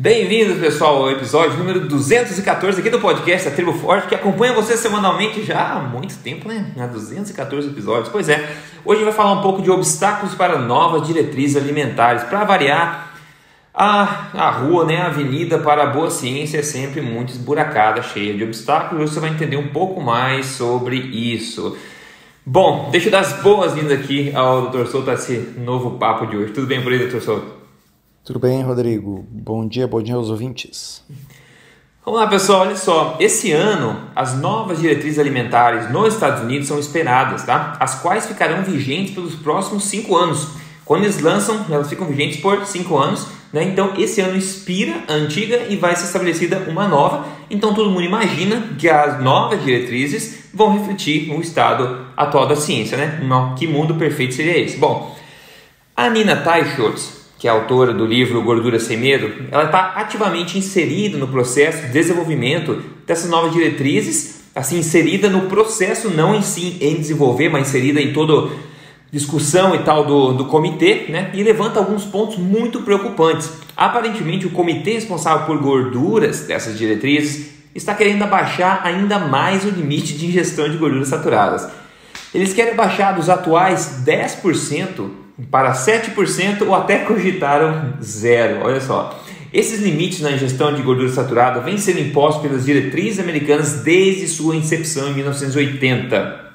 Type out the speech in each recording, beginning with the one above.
Bem-vindos, pessoal, ao episódio número 214 aqui do podcast A Tribo Forte, que acompanha você semanalmente já há muito tempo, né? Há 214 episódios. Pois é, hoje vai falar um pouco de obstáculos para novas diretrizes alimentares. Para variar, a, a rua, né, a avenida para a boa ciência é sempre muito esburacada, cheia de obstáculos. Hoje você vai entender um pouco mais sobre isso. Bom, deixa eu dar as boas-vindas aqui ao Dr. Souto a esse novo papo de hoje. Tudo bem por aí, Dr. Souto? Tudo bem, Rodrigo? Bom dia, bom dia aos ouvintes. Vamos lá, pessoal, olha só. Esse ano, as novas diretrizes alimentares nos Estados Unidos são esperadas, tá? As quais ficarão vigentes pelos próximos cinco anos. Quando eles lançam, elas ficam vigentes por cinco anos, né? Então, esse ano expira a antiga e vai ser estabelecida uma nova. Então, todo mundo imagina que as novas diretrizes vão refletir o estado atual da ciência, né? Que mundo perfeito seria esse? Bom, a Nina Teicholz, que é autora do livro Gordura Sem Medo, ela está ativamente inserida no processo de desenvolvimento dessas novas diretrizes, assim, inserida no processo, não em si em desenvolver, mas inserida em toda discussão e tal do, do comitê, né? E levanta alguns pontos muito preocupantes. Aparentemente, o comitê responsável por gorduras dessas diretrizes está querendo abaixar ainda mais o limite de ingestão de gorduras saturadas. Eles querem baixar dos atuais 10% para 7% ou até cogitaram zero. Olha só. Esses limites na ingestão de gordura saturada vêm sendo impostos pelas diretrizes americanas desde sua incepção em 1980.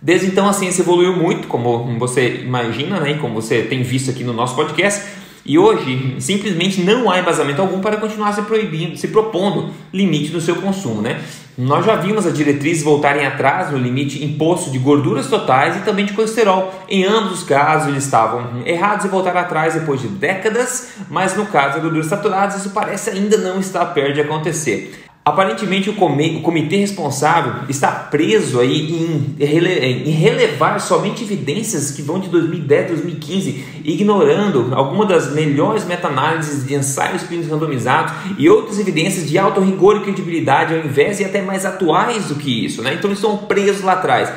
Desde então a ciência evoluiu muito, como você imagina, né, como você tem visto aqui no nosso podcast, e hoje simplesmente não há embasamento algum para continuar se proibindo, se propondo limite no seu consumo, né? Nós já vimos as diretrizes voltarem atrás no limite imposto de gorduras totais e também de colesterol. Em ambos os casos, eles estavam errados e voltaram atrás depois de décadas, mas no caso das gorduras saturadas, isso parece ainda não estar perto de acontecer. Aparentemente, o, comitê responsável está preso aí em, relevar somente evidências que vão de 2010 2015, ignorando algumas das melhores meta-análises de ensaios clínicos randomizados e outras evidências de alto rigor e credibilidade, ao invés de até mais atuais do que isso. Né? Então, eles estão presos lá atrás.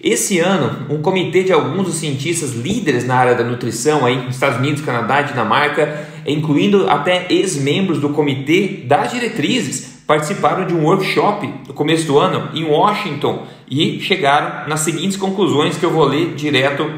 Esse ano, um comitê de alguns dos cientistas líderes na área da nutrição aí, nos Estados Unidos, Canadá Dinamarca, incluindo até ex-membros do comitê das diretrizes, participaram de um workshop no começo do ano em Washington e chegaram nas seguintes conclusões que eu vou ler direto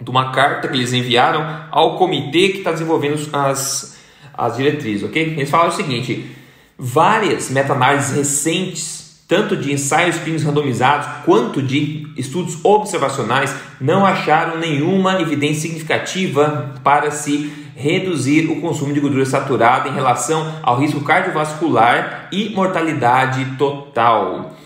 de uma carta que eles enviaram ao comitê que está desenvolvendo as, as diretrizes, ok? Eles falaram o seguinte: várias meta-análises recentes, tanto de ensaios clínicos randomizados quanto de estudos observacionais, não acharam nenhuma evidência significativa para se reduzir o consumo de gordura saturada em relação ao risco cardiovascular e mortalidade total.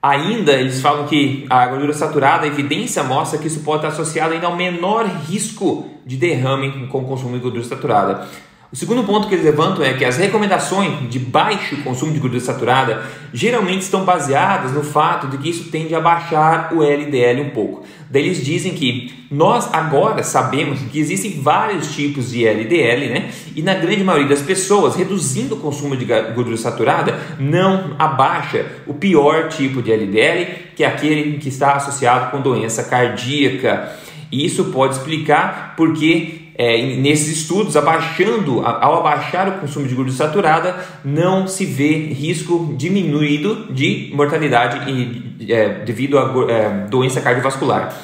Ainda eles falam que a gordura saturada, a evidência mostra que isso pode estar associado ainda ao menor risco de derrame com o consumo de gordura saturada. O segundo ponto que eles levantam é que as recomendações de baixo consumo de gordura saturada geralmente estão baseadas no fato de que isso tende a baixar o LDL um pouco. Daí eles dizem que nós agora sabemos que existem vários tipos de LDL, né? E na grande maioria das pessoas, reduzindo o consumo de gordura saturada, não abaixa o pior tipo de LDL, que é aquele que está associado com doença cardíaca. E isso pode explicar porque é, nesses estudos, abaixando, ao abaixar o consumo de gordura saturada, não se vê risco diminuído de mortalidade e, é, devido a é, doença cardiovascular.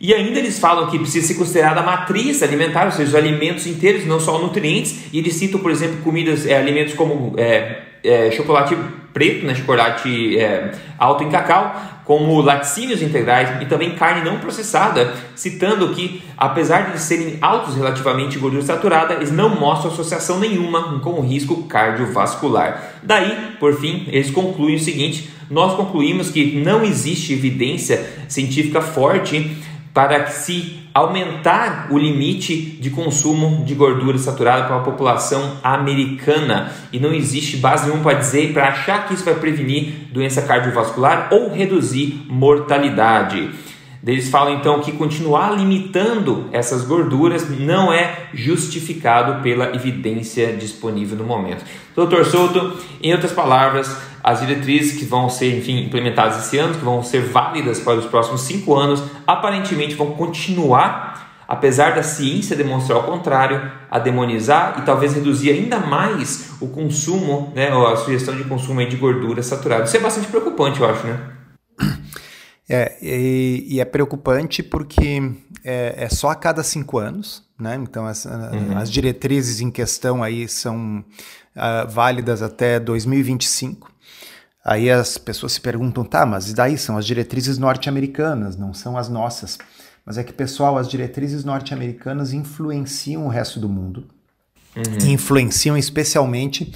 E ainda eles falam que precisa ser considerada a matriz alimentar, ou seja, os alimentos inteiros, não só nutrientes. E eles citam, por exemplo, comidas, é, alimentos como é, é, chocolate preto, né, chocolate é, alto em cacau, como laticínios integrais e também carne não processada, citando que, apesar de serem altos relativamente em gordura saturada, eles não mostram associação nenhuma com o risco cardiovascular. Daí, por fim, eles concluem o seguinte: nós concluímos que não existe evidência científica forte para se aumentar o limite de consumo de gordura saturada para a população americana e não existe base nenhuma para dizer para achar que isso vai prevenir doença cardiovascular ou reduzir mortalidade. Eles falam então que continuar limitando essas gorduras não é justificado pela evidência disponível no momento. Doutor Souto, em outras palavras, as diretrizes que vão ser enfim, implementadas esse ano, que vão ser válidas para os próximos cinco anos, aparentemente vão continuar apesar da ciência demonstrar o contrário, a demonizar e talvez reduzir ainda mais o consumo, né, a sugestão de consumo de gordura saturada. Isso é bastante preocupante, eu acho, né? É, e, e é preocupante porque é, é, só a cada cinco anos, né? Então as, uhum. as diretrizes em questão aí são uh, válidas até 2025. Aí as pessoas se perguntam, tá, mas daí são as diretrizes norte-americanas, não são as nossas. Mas é que, pessoal, as diretrizes norte-americanas influenciam o resto do mundo. Uhum. E influenciam especialmente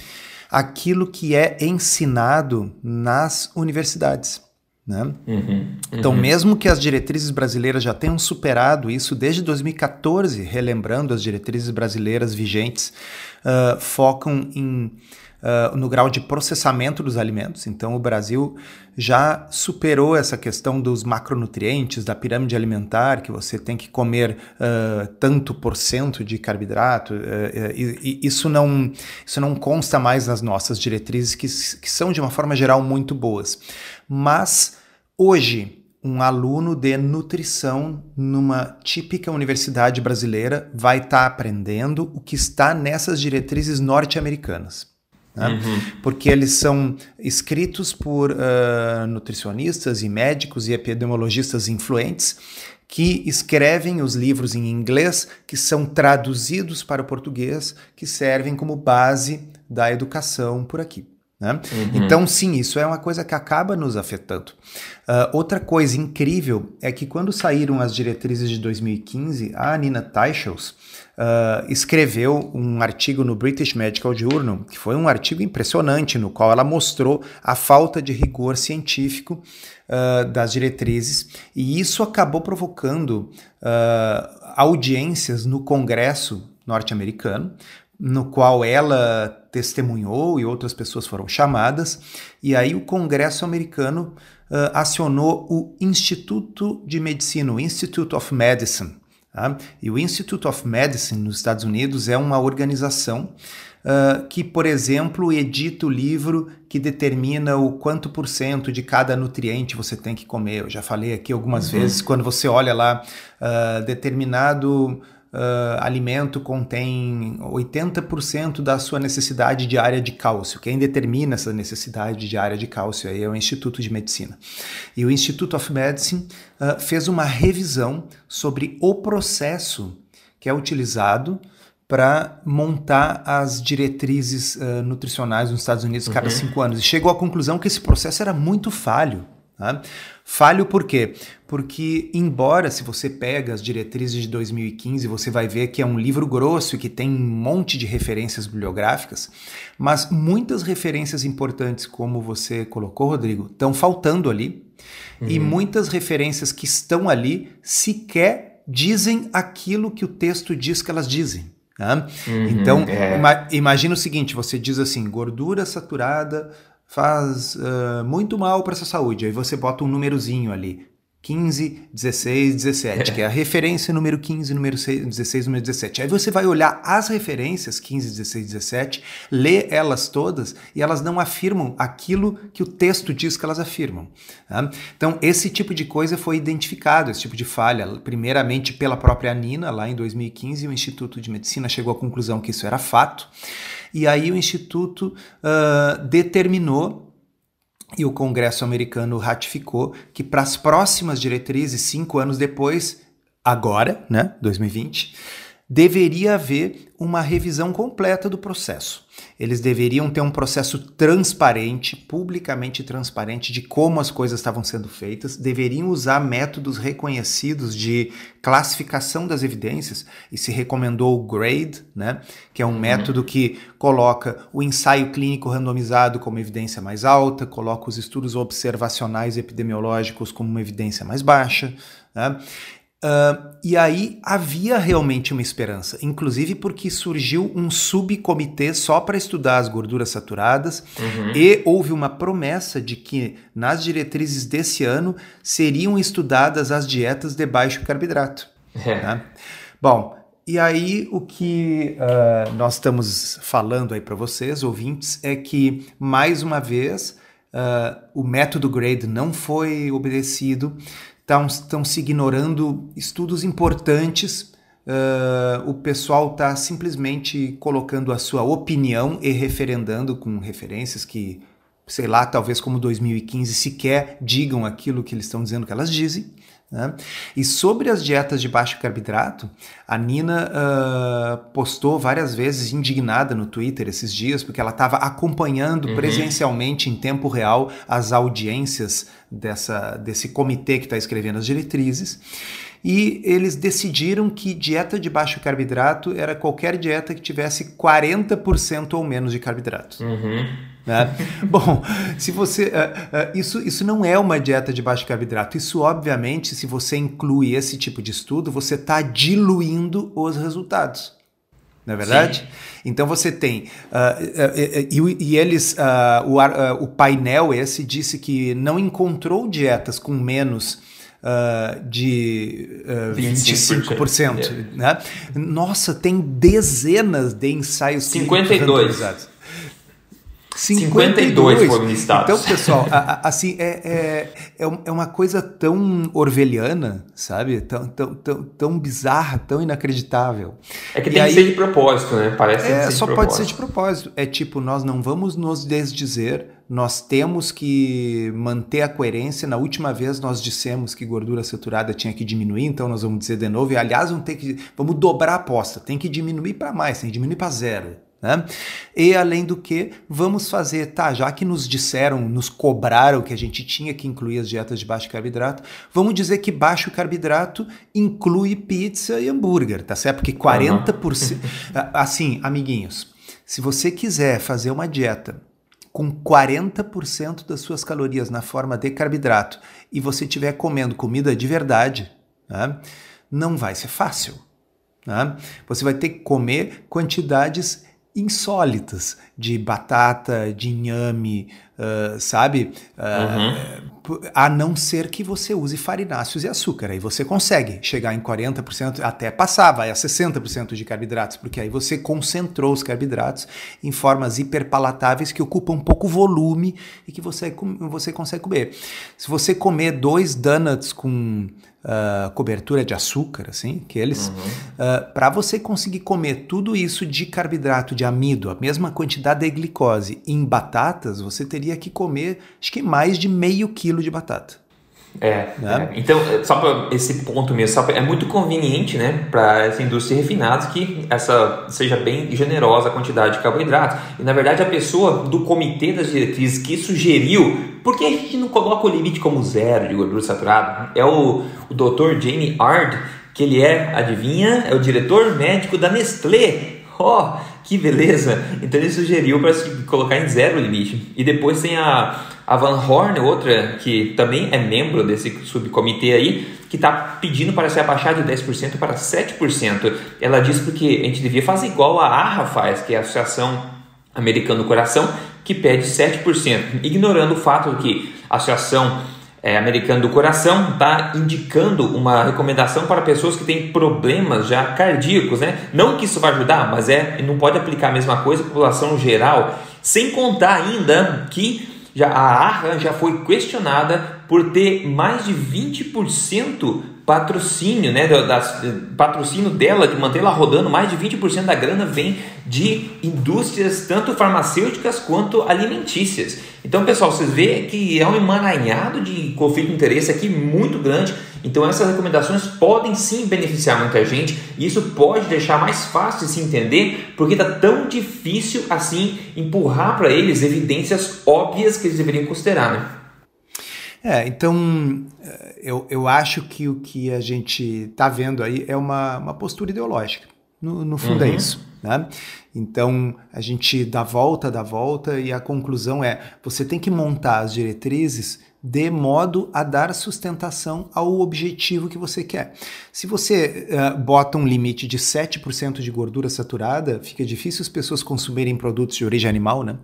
aquilo que é ensinado nas universidades. Né? Uhum, uhum. Então, mesmo que as diretrizes brasileiras já tenham superado isso desde 2014, relembrando as diretrizes brasileiras vigentes, uh, focam em, uh, no grau de processamento dos alimentos. Então, o Brasil já superou essa questão dos macronutrientes, da pirâmide alimentar, que você tem que comer uh, tanto por cento de carboidrato. E, e isso, não, isso não consta mais nas nossas diretrizes, que, que são, de uma forma geral, muito boas. Mas hoje, um aluno de nutrição numa típica universidade brasileira vai estar tá aprendendo o que está nessas diretrizes norte-americanas. Né? Uhum. Porque eles são escritos por uh, nutricionistas e médicos e epidemiologistas influentes que escrevem os livros em inglês, que são traduzidos para o português, que servem como base da educação por aqui. Né? Uhum. Então, sim, isso é uma coisa que acaba nos afetando. Uh, outra coisa incrível é que quando saíram as diretrizes de 2015, a Nina Teichels uh, escreveu um artigo no British Medical Journal, que foi um artigo impressionante, no qual ela mostrou a falta de rigor científico uh, das diretrizes, e isso acabou provocando audiências no Congresso norte-americano, no qual ela testemunhou e outras pessoas foram chamadas, e aí o Congresso americano uh, acionou o Instituto de Medicina, o Institute of Medicine. Tá? E o Institute of Medicine nos Estados Unidos é uma organização uh, que, por exemplo, edita o livro que determina o quanto por cento de cada nutriente você tem que comer. Eu já falei aqui algumas uhum. vezes, quando você olha lá uh, determinado uh, alimento contém 80% da sua necessidade diária de cálcio. Quem determina essa necessidade diária de cálcio aí é o Instituto de Medicina. E o Institute of Medicine uh, fez uma revisão sobre o processo que é utilizado para montar as diretrizes uh, nutricionais nos Estados Unidos cada uhum. cinco anos. E chegou à conclusão que esse processo era muito falho. Tá? Falho por quê? Porque, embora se você pega as diretrizes de 2015, você vai ver que é um livro grosso e que tem um monte de referências bibliográficas, mas muitas referências importantes, como você colocou, Rodrigo, estão faltando ali. Uhum. E muitas referências que estão ali sequer dizem aquilo que o texto diz que elas dizem. Tá? Uhum, então, é. ima imagina o seguinte: você diz assim, gordura saturada faz uh, muito mal para sua saúde. Aí você bota um númerozinho ali. 15, 16, 17, que é a referência número 15, número 6, 16, número 17. Aí você vai olhar as referências 15, 16, 17, lê elas todas e elas não afirmam aquilo que o texto diz que elas afirmam. Tá? Então, esse tipo de coisa foi identificado, esse tipo de falha, primeiramente pela própria Nina, lá em 2015, o Instituto de Medicina chegou à conclusão que isso era fato. E aí o Instituto uh, determinou e o Congresso americano ratificou que para as próximas diretrizes, cinco anos depois, agora, né, 2020, deveria haver uma revisão completa do processo. Eles deveriam ter um processo transparente, publicamente transparente, de como as coisas estavam sendo feitas, deveriam usar métodos reconhecidos de classificação das evidências, e se recomendou o GRADE, né, que é um uhum. método que coloca o ensaio clínico randomizado como evidência mais alta, coloca os estudos observacionais epidemiológicos como uma evidência mais baixa. Né? Uh, e aí havia realmente uma esperança, inclusive porque surgiu um subcomitê só para estudar as gorduras saturadas uhum. e houve uma promessa de que nas diretrizes desse ano seriam estudadas as dietas de baixo carboidrato. É. Né? Bom, e aí o que uh, nós estamos falando aí para vocês, ouvintes, é que mais uma vez uh, o método GRADE não foi obedecido estão se ignorando estudos importantes Uh, o pessoal está simplesmente colocando a sua opinião e referendando com referências que, sei lá, talvez como 2015 sequer digam aquilo que eles estão dizendo que elas dizem. Né? E sobre as dietas de baixo carboidrato, a Nina uh, postou várias vezes indignada no Twitter esses dias, porque ela estava acompanhando uhum. presencialmente em tempo real as audiências dessa, desse comitê que está escrevendo as diretrizes e eles decidiram que dieta de baixo carboidrato era qualquer dieta que tivesse 40% ou menos de carboidrato. Uhum. Né? Bom, se você. Uh, uh, isso, isso não é uma dieta de baixo carboidrato. Isso, obviamente, se você inclui esse tipo de estudo, você está diluindo os resultados. Não é verdade? Sim. Então você tem. Uh, e, e, eles. o, o painel esse disse que não encontrou dietas com menos uh, de uh, 25%. 25% né? Nossa, tem dezenas de ensaios 52. 52, 52 foram listados. Então, pessoal, a, a, assim, é, é, é uma coisa tão orwelliana, sabe? Tão, tão, tão, tão bizarra, tão inacreditável. É que e tem aí, que ser de propósito, né? Parece é, só pode ser de propósito. É tipo, nós não vamos nos desdizer, nós temos que manter a coerência. Na última vez nós dissemos que gordura saturada tinha que diminuir, então nós vamos dizer de novo. E aliás, vamos ter que vamos dobrar a aposta, tem que diminuir para mais, tem que diminuir para zero. Né? E além do que, vamos fazer, tá, já que nos disseram, nos cobraram que a gente tinha que incluir as dietas de baixo carboidrato, vamos dizer que baixo carboidrato inclui pizza e hambúrguer, tá certo? Porque 40%. Uhum. assim, amiguinhos, se você quiser fazer uma dieta com 40% das suas calorias na forma de carboidrato e você estiver comendo comida de verdade, né, não vai ser fácil. Né? Você vai ter que comer quantidades insólitas de batata, de inhame, uh, sabe? Uh, uhum. A não ser que você use farináceos e açúcar. Aí você consegue chegar em 40%, até passar, vai a 60% de carboidratos, porque aí você concentrou os carboidratos em formas hiperpalatáveis que ocupam pouco volume e que você, você consegue comer. Se você comer dois donuts com uh, cobertura de açúcar, assim, que eles, uhum. uh, para você conseguir comer tudo isso de carboidrato, de amido, a mesma quantidade de glicose em batatas, você teria que comer, acho que mais de meio quilo de batata. É, né? é. então só para esse ponto mesmo, pra, é muito conveniente, né, para essa indústria refinada que essa seja bem generosa a quantidade de carboidrato. E na verdade a pessoa do comitê das diretrizes que sugeriu, por que a gente não coloca o limite como zero de gordura saturada? É o, o Dr. Jamie Ard, que ele é, adivinha, é o diretor médico da Nestlé. Ó, oh, que beleza! Então ele sugeriu para colocar em zero o limite. E depois tem a a Van Horn, outra que também é membro desse subcomitê aí, que está pedindo para se abaixar de 10% para 7%. Ela diz porque a gente devia fazer igual a ARRA faz, que é a Associação Americana do Coração, que pede 7%, ignorando o fato que a Associação é, Americana do Coração está indicando uma recomendação para pessoas que têm problemas já cardíacos, né? Não que isso vai ajudar, mas é não pode aplicar a mesma coisa à população geral, sem contar ainda que já, a Arra já foi questionada por ter mais de 20% patrocínio, né, das, patrocínio dela, de manter ela rodando, mais de 20% da grana vem de indústrias tanto farmacêuticas quanto alimentícias. Então, pessoal, vocês veem que é um emaranhado de conflito de interesse aqui muito grande. Então, essas recomendações podem sim beneficiar muita gente e isso pode deixar mais fácil de se entender porque está tão difícil assim empurrar para eles evidências óbvias que eles deveriam considerar, né? É, então eh, eu, eu acho que o que a gente está vendo aí é uma, uma postura ideológica. No, no fundo é uhum. é isso. Né? Então a gente dá volta, dá volta e a conclusão é: você tem que montar as diretrizes de modo a dar sustentação ao objetivo que você quer. Se você uh, bota um limite de 7% de gordura saturada, fica difícil as pessoas consumirem produtos de origem animal, né?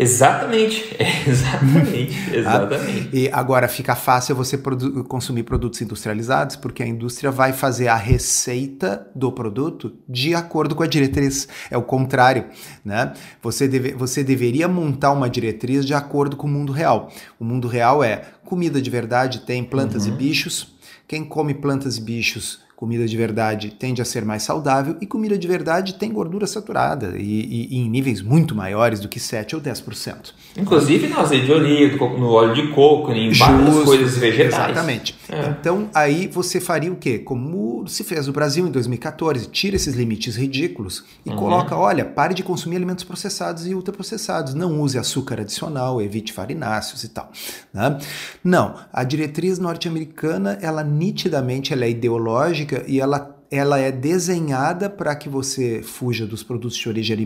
Exatamente, exatamente, exatamente. e agora fica fácil você produ consumir produtos industrializados, porque a indústria vai fazer a receita do produto de acordo com a diretriz. É o contrário, né? Você, deve, você deveria montar uma diretriz de acordo com o mundo real. O mundo real é comida de verdade, tem plantas uhum. e bichos. Quem come plantas e bichos comida de verdade tende a ser mais saudável e comida de verdade tem gordura saturada e, e, e em níveis muito maiores do que 7 ou 10%. Inclusive no azeite de oliva, no óleo de coco, em várias Justo, coisas vegetais. Exatamente. É. Então aí você faria o quê? Como se fez no Brasil em 2014, tira esses limites ridículos e uhum. coloca, olha, pare de consumir alimentos processados e ultraprocessados, não use açúcar adicional, evite farináceos e tal. Né? Não, a diretriz norte-americana, ela nitidamente ela é ideológica e ela ela é desenhada para que você fuja dos produtos de origem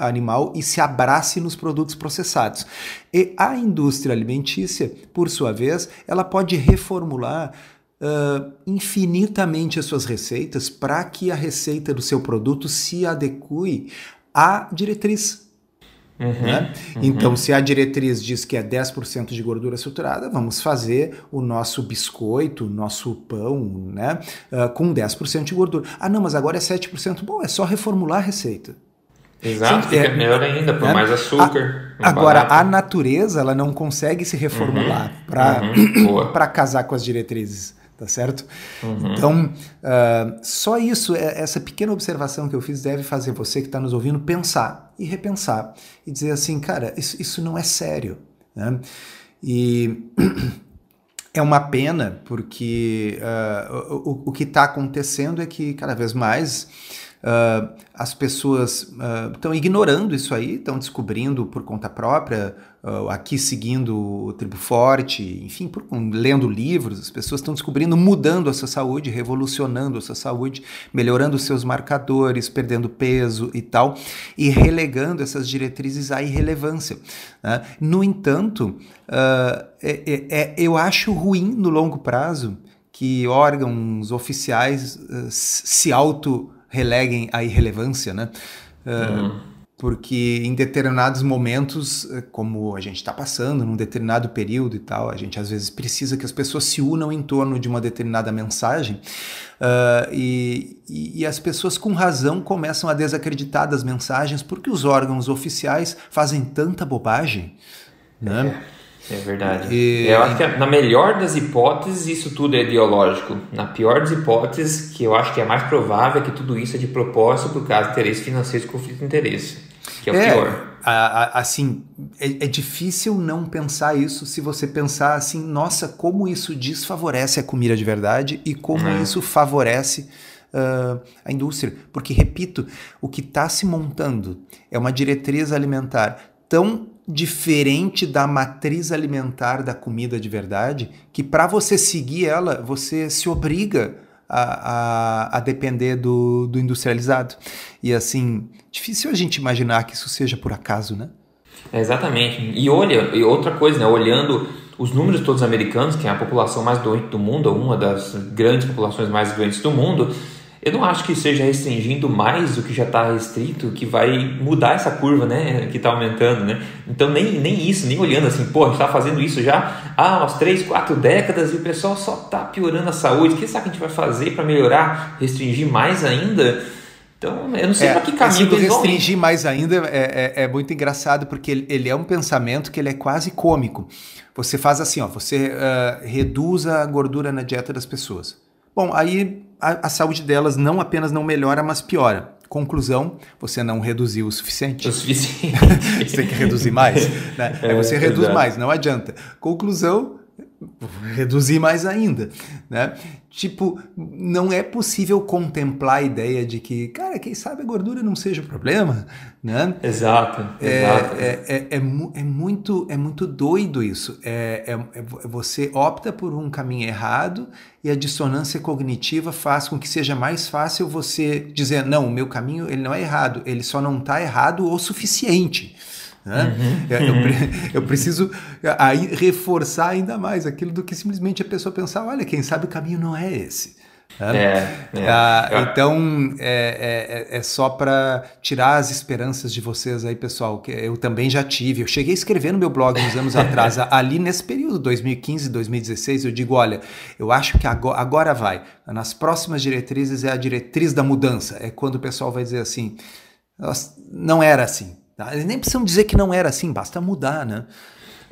animal, e se abrace nos produtos processados. E a indústria alimentícia, por sua vez, ela pode reformular uh, infinitamente as suas receitas para que a receita do seu produto se adeque à diretriz Uhum, né? uhum. Então, se a diretriz diz que é 10% de gordura saturada, vamos fazer o nosso biscoito, o nosso pão, né? Uh, com 10% de gordura. Ah, não, mas agora é 7%. Bom, é só reformular a receita. Exato, fica é, melhor ainda, por né? mais açúcar. A, agora, barato. a natureza ela não consegue se reformular uhum, para uhum, casar com as diretrizes tá certo? Uhum. Então, uh, só isso, é, essa pequena observação que eu fiz deve fazer você que está nos ouvindo pensar e repensar e dizer assim, cara, isso, isso não é sério, né? E é uma pena porque uh, o, o que está acontecendo é que cada vez mais Uh, as pessoas estão uh, ignorando isso aí, estão descobrindo por conta própria, uh, aqui seguindo o Tribo Forte, enfim, por, lendo livros, as pessoas estão descobrindo, mudando a sua saúde, revolucionando a sua saúde, melhorando os seus marcadores, perdendo peso e tal, e relegando essas diretrizes à irrelevância. Né? No entanto, é, é, é, eu acho ruim no longo prazo que órgãos oficiais se auto releguem a irrelevância, né? Uh, Porque em determinados momentos, eh, como a gente está passando, num determinado período e tal, a gente às vezes precisa que as pessoas se unam em torno de uma determinada mensagem uh, e, e, as pessoas com razão começam a desacreditar das mensagens porque os órgãos oficiais fazem tanta bobagem, né? É. É verdade. E... Eu acho que na melhor das hipóteses isso tudo é ideológico. Na pior das hipóteses, que eu acho que é mais provável é que tudo isso é de propósito por causa de interesse financeiro e conflito de interesse. Que é o é, pior. A, a, assim, é, é, difícil não pensar isso se você pensar assim, nossa, como isso desfavorece a comida de verdade e como é. isso favorece uh, a indústria. Porque, repito, o que está se montando é uma diretriz alimentar tão diferente da matriz alimentar da comida de verdade, que para você seguir ela, você se obriga a, a, a depender do, do, industrializado. E assim, difícil a gente imaginar que isso seja por acaso, né? É exatamente. E olha, e outra coisa, né? Olhando os números todos americanos, que é a população mais doente do mundo, uma das grandes populações mais doentes do mundo, eu não acho que seja restringindo mais o que já está restrito que vai mudar essa curva, né? Que está aumentando, né? Então nem, nem isso, nem olhando assim, pô, a gente está fazendo isso já há umas 3, 4 décadas e o pessoal só está piorando a saúde. O que será que a gente vai fazer para melhorar, restringir mais ainda? Então, eu não sei é, para que caminho eles restringir mais ainda é, é, é, muito engraçado, porque ele, ele, é um pensamento que ele é quase cômico. Você faz assim, ó, você uh, reduz a gordura na dieta das pessoas. Bom, aí a, a saúde delas não apenas não melhora, mas piora. Conclusão, você não reduziu o suficiente. O suficiente. você tem que reduzir mais. Né? É, Aí você reduz exato. mais, não adianta. Conclusão, reduzir mais ainda, né? Tipo, não é possível contemplar a ideia de que, cara, quem sabe a gordura não seja o problema, né? Exato, é, exato. É, é, é, é, muito, é muito doido isso. É, é, é, você opta por um caminho errado e a dissonância cognitiva faz com que seja mais fácil você dizer, não, o meu caminho ele não é errado, ele só não está errado o suficiente. Né? Uhum, eu, uhum. eu, preciso aí reforçar ainda mais aquilo do que simplesmente a pessoa pensar, olha, quem sabe o caminho não é esse. Né? É, é. Ah, então é, é, é só para tirar as esperanças de vocês aí, pessoal. Que eu também já tive. Eu cheguei a escrever no meu blog uns anos atrás, ali nesse período, 2015, 2016, eu digo: olha, eu acho que agora, agora vai. Nas próximas diretrizes é a diretriz da mudança. É quando o pessoal vai dizer assim: não era assim. Tá? Eles nem precisam dizer que não era assim, basta mudar, né?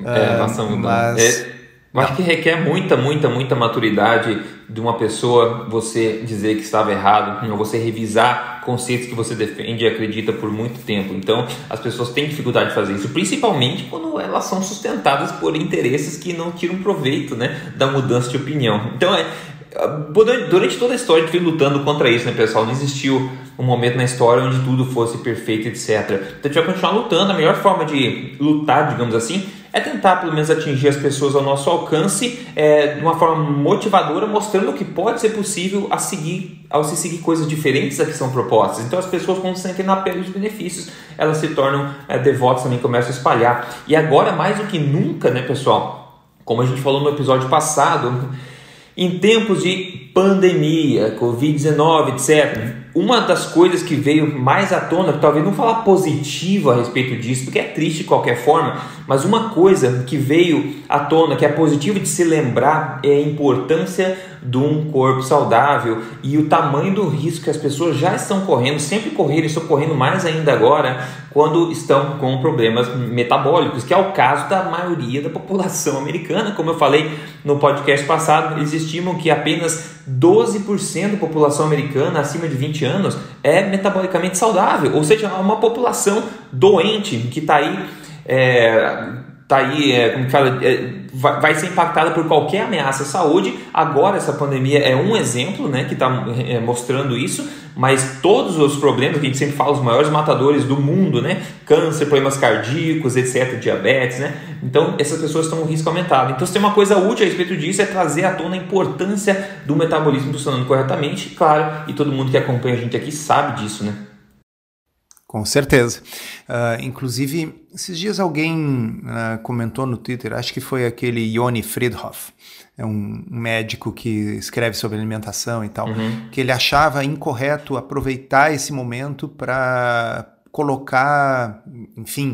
É, basta mudar. Mas... É... Eu acho que requer muita, muita, muita maturidade de uma pessoa você dizer que estava errado, ou você revisar conceitos que você defende e acredita por muito tempo. Então, as pessoas têm dificuldade de fazer isso, principalmente quando elas são sustentadas por interesses que não tiram proveito né, da mudança de opinião. Então, é, durante toda a história a gente lutando contra isso, né, pessoal? Não existiu um momento na história onde tudo fosse perfeito, etc. Então, a gente vai continuar lutando. A melhor forma de lutar, digamos assim, é tentar pelo menos atingir as pessoas ao nosso alcance é, de uma forma motivadora, mostrando que pode ser possível a seguir, ao se seguir coisas diferentes a que são propostas. Então as pessoas quando sentem na pele os benefícios, elas se tornam é, devotas também, começam a espalhar. E agora mais do que nunca, né, pessoal? Como a gente falou no episódio passado, em tempos de pandemia, Covid-19, etc., uma das coisas que veio mais à tona, talvez não falar positivo a respeito disso, porque é triste de qualquer forma, mas uma coisa que veio à tona, que é positiva de se lembrar, é a importância de um corpo saudável e o tamanho do risco que as pessoas já estão correndo, sempre correram e estão correndo mais ainda agora, quando estão com problemas metabólicos, que é o caso da maioria da população americana. Como eu falei no podcast passado, eles estimam que apenas 12% da população americana acima de 20 anos é metabolicamente saudável, ou seja, uma população doente que está aí. É, tá aí, é, como que fala, é, vai, ser impactada por qualquer ameaça à saúde. Agora essa pandemia é um exemplo, né, que está é, mostrando isso, mas todos os problemas que a gente sempre fala, os maiores matadores do mundo, né, câncer, problemas cardíacos, etc, diabetes, né, então essas pessoas estão com risco aumentado. Então se tem uma coisa útil a respeito disso é trazer à tona a importância do metabolismo funcionando corretamente, claro, e todo mundo que acompanha a gente aqui sabe disso, né. Com certeza. Uh, inclusive, esses dias alguém uh, comentou no Twitter, acho que foi aquele Yoni Friedhoff, é um médico que escreve sobre alimentação e tal, uhum. que ele achava incorreto aproveitar esse momento para colocar, enfim,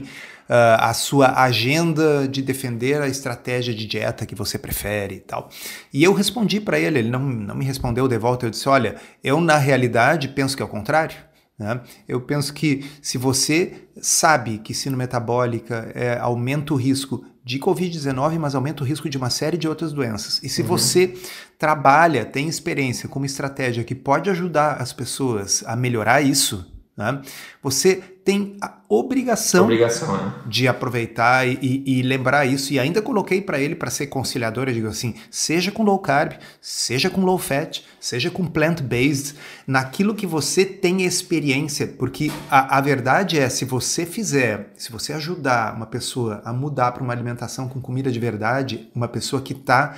uh, a sua agenda de defender a estratégia de dieta que você prefere e tal. E eu respondi para ele, ele não, não me respondeu de volta, eu disse, olha, eu na realidade penso que é o contrário. Né? Eu penso que se você sabe que sino metabólica é, aumenta o risco de Covid-19, mas aumenta o risco de uma série de outras doenças. E se uhum. você trabalha, tem experiência com uma estratégia que pode ajudar as pessoas a melhorar isso, né? Você tem a obrigação, obrigação né? de aproveitar e, e, lembrar isso. E ainda coloquei para ele, para ser conciliador, eu digo assim: seja com low carb, seja com low fat, seja com plant-based, naquilo que você tem experiência. Porque a, a verdade é: se você fizer, se você ajudar uma pessoa a mudar para uma alimentação com comida de verdade, uma pessoa que está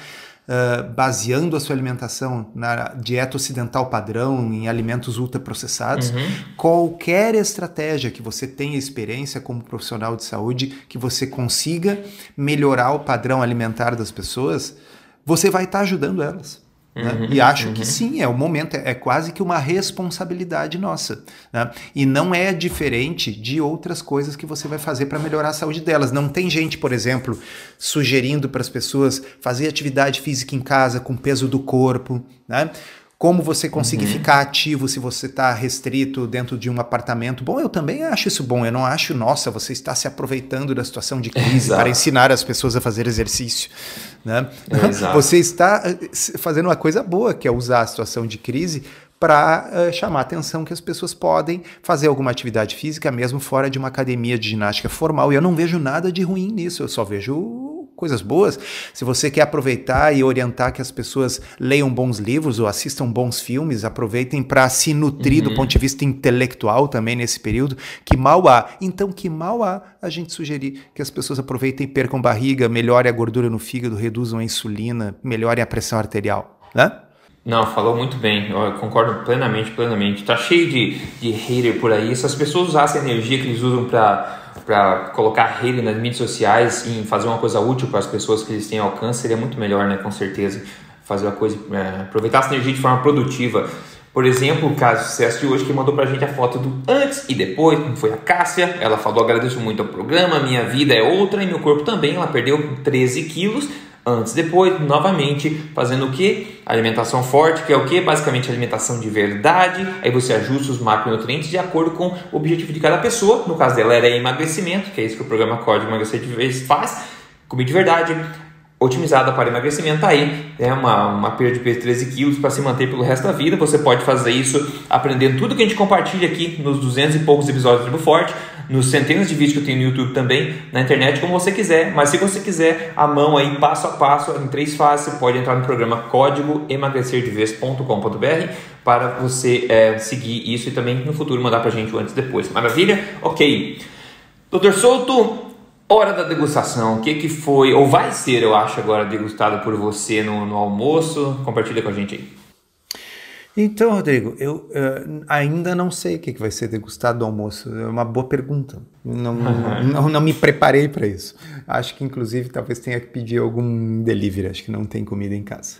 uh, baseando a sua alimentação na dieta ocidental padrão, em alimentos ultraprocessados, uhum. qualquer estratégia que você tenha experiência como profissional de saúde, que você consiga melhorar o padrão alimentar das pessoas, você vai estar tá ajudando elas. Né? Uhum, e acho uhum. que sim, é o momento, é, é quase que uma responsabilidade nossa. Né? E não é diferente de outras coisas que você vai fazer para melhorar a saúde delas. Não tem gente, por exemplo, sugerindo para as pessoas fazer atividade física em casa com peso do corpo. Né? Como você conseguir uhum. ficar ativo se você está restrito dentro de um apartamento. Bom, eu também acho isso bom. Eu não acho, nossa, você está se aproveitando da situação de crise Exato. para ensinar as pessoas a fazer exercício. Né? É, você está eh, fazendo uma coisa boa, que é usar a situação de crise para uh, chamar a atenção que as pessoas podem fazer alguma atividade física mesmo fora de uma academia de ginástica formal. E eu não vejo nada de ruim nisso, eu só vejo coisas boas. Se você quer aproveitar e orientar que as pessoas leiam bons livros ou assistam bons filmes, aproveitem para se nutrir uhum. do ponto de vista intelectual também nesse período, que mal há. Então, que mal há a gente sugerir que as pessoas aproveitem e percam barriga, melhorem a gordura no fígado, reduzam a insulina, melhorem a pressão arterial, né? Não, falou muito bem, eu concordo plenamente, plenamente. Tá cheio de, de hater por aí. Se as pessoas usassem a energia que eles usam para para colocar rede nas mídias sociais e fazer uma coisa útil para as pessoas que eles têm alcance seria muito melhor, né? Com certeza. Fazer a coisa, é, aproveitar essa energia de forma produtiva. Por exemplo, o caso de sucesso de hoje que mandou pra gente a foto do antes e depois, foi a Cássia. Ela falou: agradeço muito ao programa, minha vida é outra e meu corpo também. Ela perdeu 13 quilos antes depois, novamente fazendo o que? Alimentação forte, que é o que? Basicamente alimentação de verdade. Aí você ajusta os macronutrientes de acordo com o objetivo de cada pessoa. No caso dela era emagrecimento, que é isso que o programa Código Emagrecer de Vez faz. Comer de verdade, otimizada para emagrecimento, tá aí é uma, uma perda de peso de 13 quilos para se manter pelo resto da vida. Você pode fazer isso aprendendo tudo que a gente compartilha aqui nos 200 e poucos episódios do Tribo Forte, nos centenas de vídeos que eu tenho no YouTube também, na internet, como você quiser. Mas se você quiser a mão aí passo a passo, em três fases, você pode entrar no programa código emagrecerdevez.com.br para você é, seguir isso e também no futuro mandar para a gente antes e depois. Maravilha? Ok. Doutor Souto, Hora da degustação, o que, que foi, ou vai ser, eu acho, agora degustado por você no, no almoço? Compartilha com a gente aí. Então, Rodrigo, eu uh, ainda não sei o que, que vai ser degustado no almoço. É uma boa pergunta. Não, não, não, me preparei para isso. Acho que, inclusive, talvez tenha que pedir algum delivery. Acho que não tem comida em casa.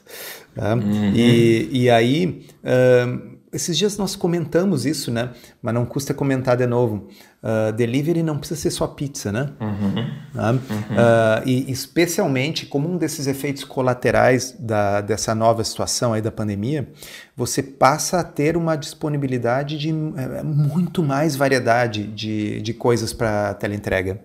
Tá? Uhum. E, e aí. Uh, esses dias nós comentamos isso, né? Mas não custa comentar de novo. Uh, delivery não precisa ser só pizza, né? Uhum. Uh, uhum. Uh, e especialmente como um desses efeitos colaterais da, dessa nova situação aí da pandemia, você passa a ter uma disponibilidade de é, muito mais variedade de, de coisas para teleentrega.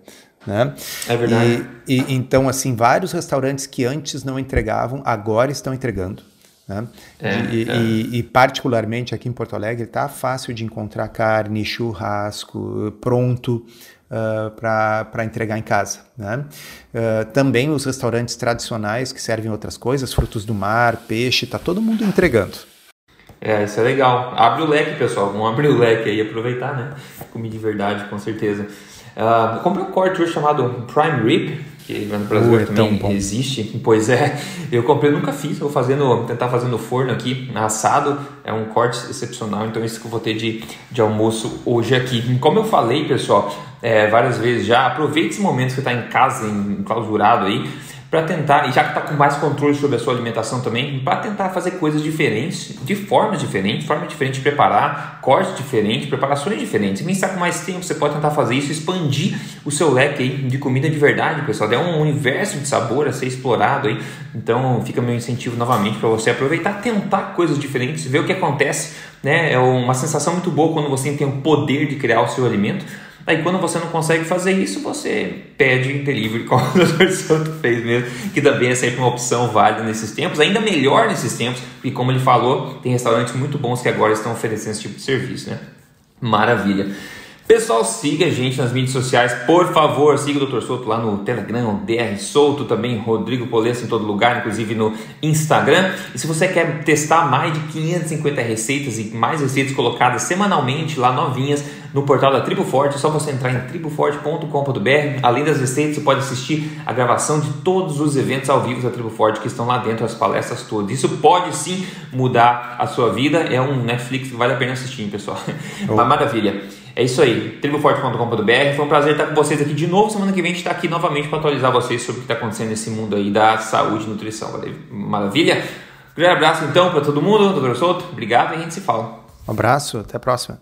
Né? É verdade. E, e, então, assim, vários restaurantes que antes não entregavam, agora estão entregando. Né? É, e, é. E, e, particularmente aqui em Porto Alegre está fácil de encontrar carne, churrasco pronto uh, para entregar em casa. Né? Uh, também os restaurantes tradicionais que servem outras coisas, frutos do mar, peixe, está todo mundo entregando. É, isso é legal. Abre o leque, pessoal. Vamos abrir o leque aí e aproveitar, né? Comida de verdade, com certeza. Uh, comprei um corte hoje chamado Prime Rib, que no Brasil uh, é também existe. Pois é, eu comprei, nunca fiz, vou fazendo, tentar fazer no forno aqui, assado, é um corte excepcional, então isso que eu vou ter de, de almoço hoje aqui. Como eu falei, pessoal, é, várias vezes já, aproveite esse momento que você está em casa, enclausurado aí, para tentar, e já que está com mais controle sobre a sua alimentação também, para tentar fazer coisas diferentes, de formas diferentes, forma diferente de preparar, cortes diferentes, preparações diferentes. E quem está com mais tempo, você pode tentar fazer isso, expandir o seu leque aí de comida de verdade, pessoal. É um universo de sabor a ser explorado aí. Então fica meu incentivo novamente para você aproveitar, tentar coisas diferentes, ver o que acontece. Né? É uma sensação muito boa quando você tem o poder de criar o seu alimento. Aí quando você não consegue fazer isso, você pede delivery, como o Dr. Santo fez mesmo, que também é sempre uma opção válida nesses tempos, ainda melhor nesses tempos, porque como ele falou, tem restaurantes muito bons que agora estão oferecendo esse tipo de serviço, né? Maravilha. Pessoal, siga a gente nas mídias sociais, por favor, siga o Dr. Souto lá no Telegram, DR Souto, também Rodrigo Polesso em todo lugar, inclusive no Instagram. E se você quer testar mais de 550 receitas e mais receitas colocadas semanalmente lá novinhas no portal da Tribo Forte, é só você entrar em triboforte.com.br. Além das receitas, você pode assistir a gravação de todos os eventos ao vivo da Tribo Forte que estão lá dentro, as palestras todas. Isso pode sim mudar a sua vida, é um Netflix que vale a pena assistir, pessoal. Oh. Uma maravilha. É isso aí, triboforte.com.br. Foi um prazer estar com vocês aqui de novo. Semana que vem a gente está aqui novamente para atualizar vocês sobre o que está acontecendo nesse mundo aí da saúde e nutrição. Maravilha? Um grande abraço então para todo mundo, doutor Souto. Obrigado e a gente se fala. Um abraço, até a próxima.